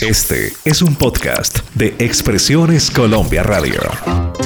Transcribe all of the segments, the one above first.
Este es un podcast de Expresiones Colombia Radio.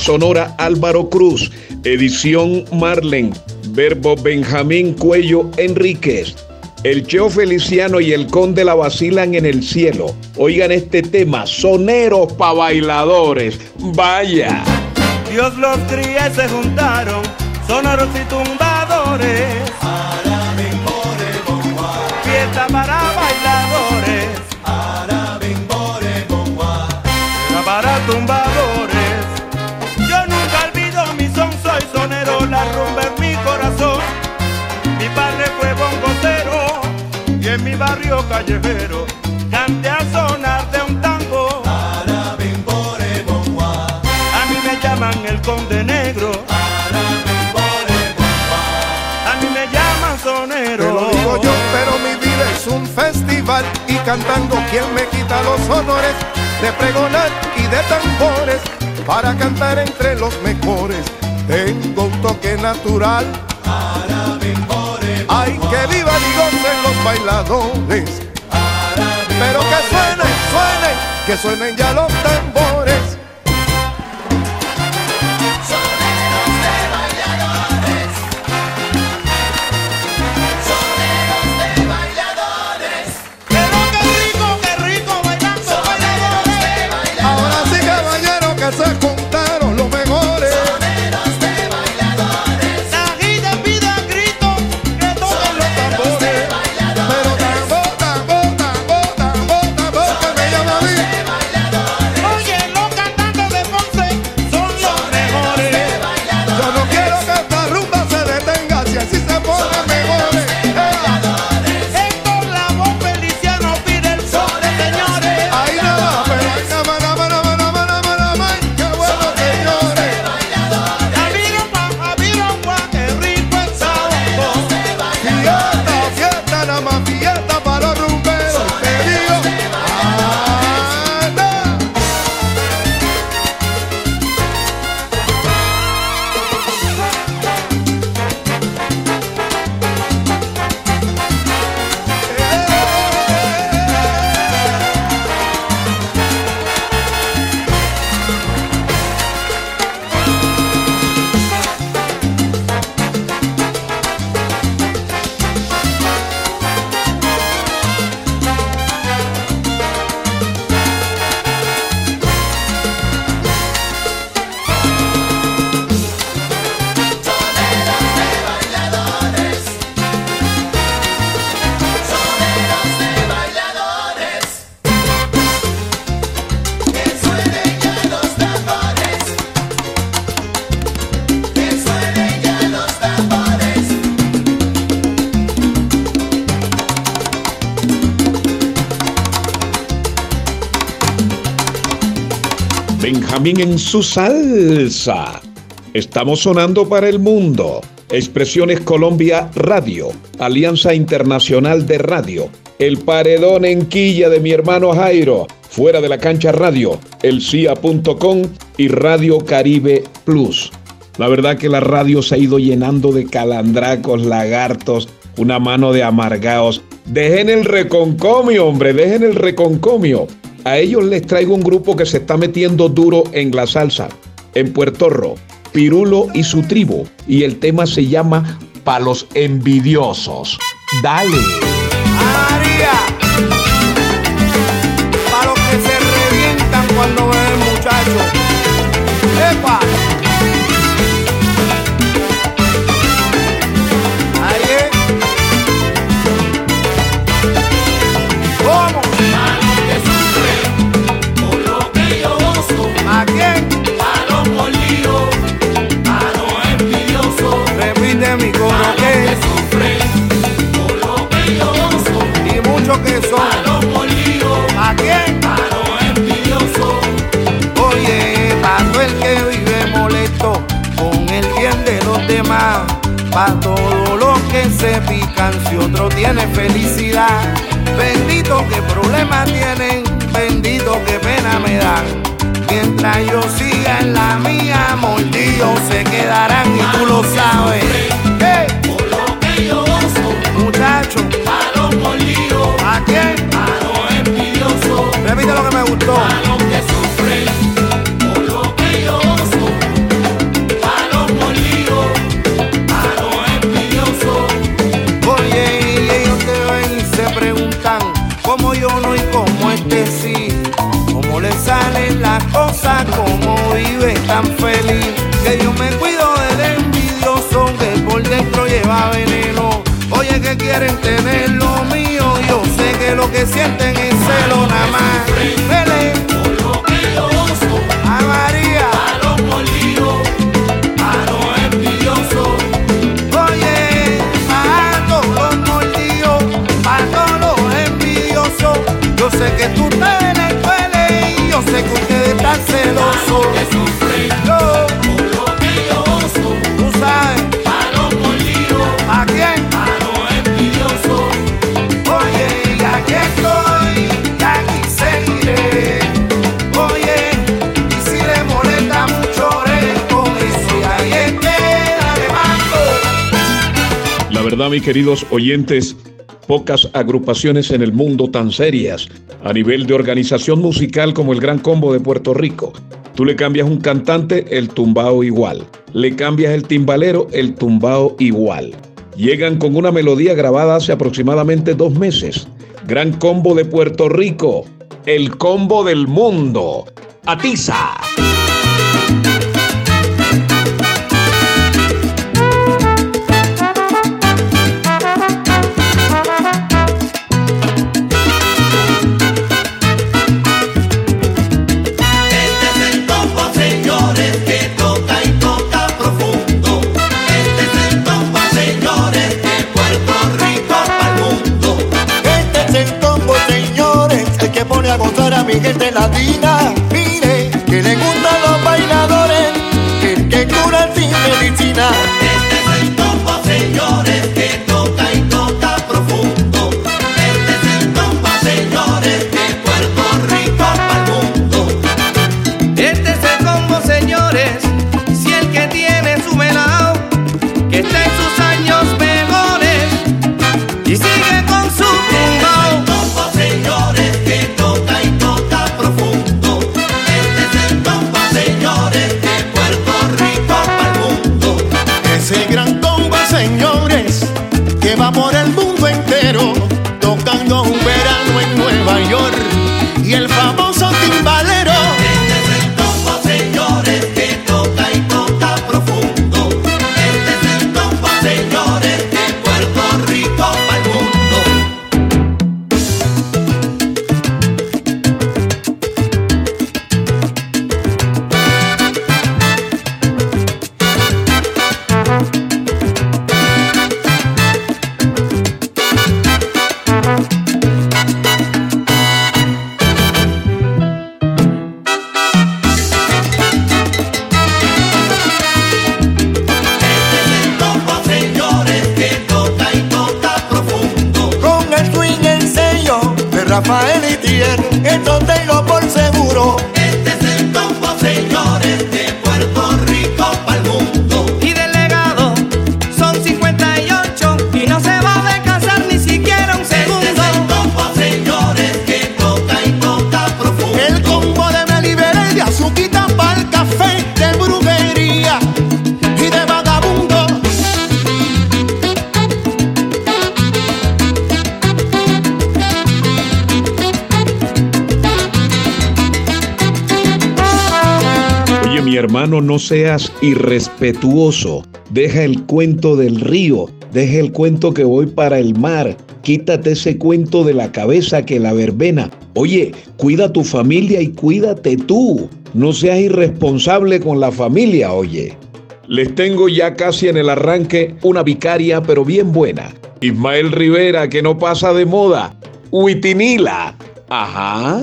Sonora Álvaro Cruz, edición Marlen, verbo Benjamín Cuello Enríquez. El Cheo Feliciano y el Conde la vacilan en el cielo. Oigan este tema, soneros pa' bailadores. Vaya. Dios los cría y se juntaron, sonoros y tumbadores. Fiesta para bailadores. Para tumbadores. En mi barrio callejero canté a sonar de un tango. A mí me llaman el conde negro. A mí me llaman Te sonero. lo digo yo, pero mi vida es un festival y cantando quien me quita los honores de pregonar y de tambores para cantar entre los mejores. Tengo un toque natural. Bailadores. Pero que suenen, suenen, que suenen ya los tambores. Benjamín en su salsa. Estamos sonando para el mundo. Expresiones Colombia Radio, Alianza Internacional de Radio, El Paredón en Quilla de mi hermano Jairo, Fuera de la Cancha Radio, El CIA.com y Radio Caribe Plus. La verdad que la radio se ha ido llenando de calandracos, lagartos, una mano de amargaos. Dejen el reconcomio, hombre, dejen el reconcomio. A ellos les traigo un grupo que se está metiendo duro en la salsa, en Puerto Rico, Pirulo y su tribu. Y el tema se llama Palos Envidiosos. Dale. traviesos. A los molidos. ¿A quién? A los envidiosos. Oye, pato el que vive molesto con el bien de los demás. Pa' todo lo que se pican, si otro tiene felicidad. Bendito que problemas tienen, bendito que pena me dan. Mientras yo siga en la mía, mordidos se quedarán y tú lo sabes. Lleva veneno. Oye, que quieren tener lo mío, yo sé que lo que sienten mis queridos oyentes, pocas agrupaciones en el mundo tan serias a nivel de organización musical como el Gran Combo de Puerto Rico. Tú le cambias un cantante, el tumbao igual. Le cambias el timbalero, el tumbao igual. Llegan con una melodía grabada hace aproximadamente dos meses. Gran Combo de Puerto Rico, el combo del mundo. Atiza. Hermano, no seas irrespetuoso. Deja el cuento del río. Deja el cuento que voy para el mar. Quítate ese cuento de la cabeza que la verbena. Oye, cuida tu familia y cuídate tú. No seas irresponsable con la familia, oye. Les tengo ya casi en el arranque una vicaria, pero bien buena. Ismael Rivera, que no pasa de moda. Huitinila. Ajá.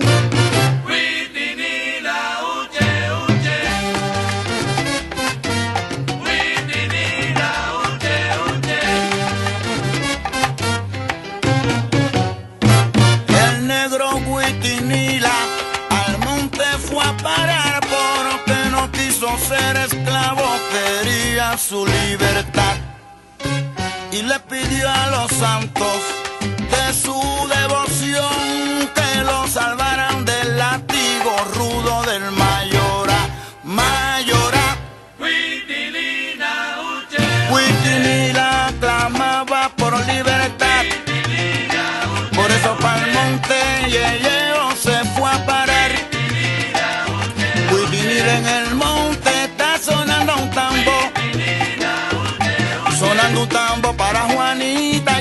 Tambo para Juanita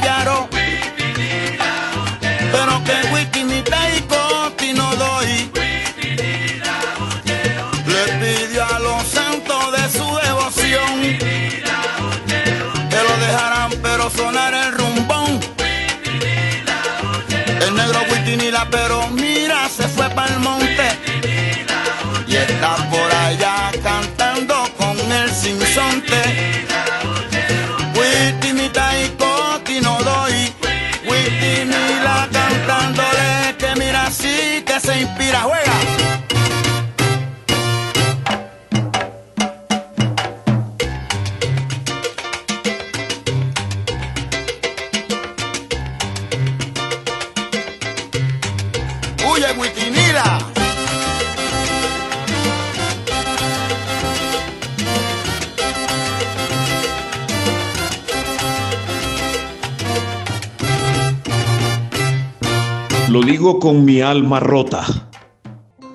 Lo digo con mi alma rota.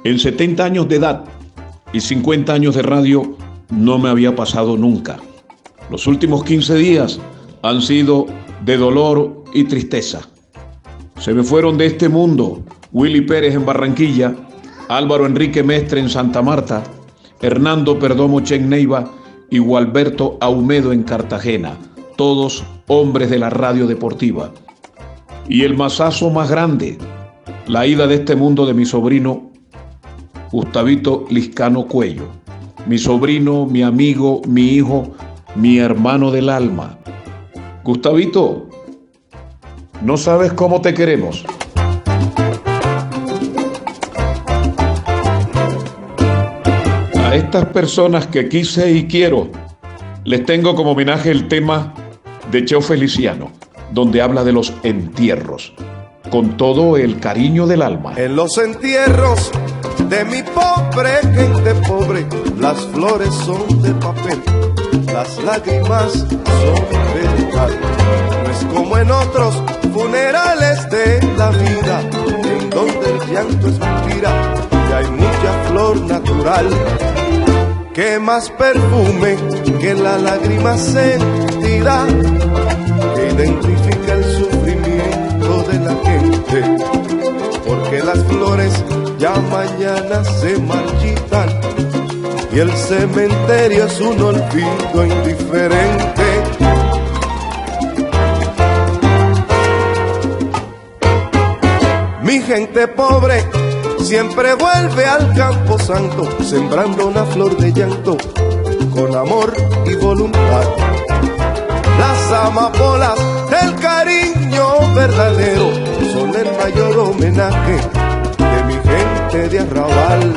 En 70 años de edad y 50 años de radio no me había pasado nunca. Los últimos 15 días han sido de dolor y tristeza. Se me fueron de este mundo Willy Pérez en Barranquilla, Álvaro Enrique Mestre en Santa Marta, Hernando Perdomo Chen Neiva y Gualberto Aumedo en Cartagena, todos hombres de la radio deportiva. Y el masazo más grande, la ida de este mundo de mi sobrino Gustavito Liscano Cuello. Mi sobrino, mi amigo, mi hijo, mi hermano del alma. Gustavito, no sabes cómo te queremos. A estas personas que quise y quiero, les tengo como homenaje el tema de Cheo Feliciano, donde habla de los entierros, con todo el cariño del alma. En los entierros de mi pobre gente pobre, las flores son de papel, las lágrimas son verdad. No es como en otros funerales de la vida, en donde el llanto es mentira y hay mucha flor natural. Que más perfume que la lágrima sentida se marchitan y el cementerio es un olvido indiferente. Mi gente pobre siempre vuelve al campo santo, sembrando una flor de llanto con amor y voluntad. Las amapolas del cariño verdadero son el mayor homenaje gente de arrabal.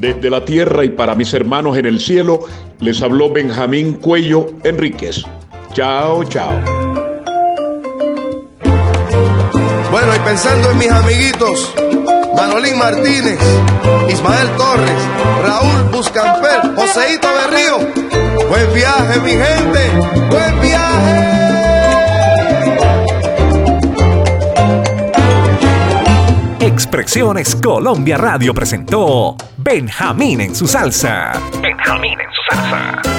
Desde la tierra y para mis hermanos en el cielo, les habló Benjamín Cuello Enríquez. Chao, chao. Bueno, y pensando en mis amiguitos, Manolín Martínez, Ismael Torres, Raúl Buscamper, Joseito Berrío, buen viaje mi gente, buen viaje. Expresiones Colombia Radio presentó Benjamín en su salsa. Benjamín en su salsa.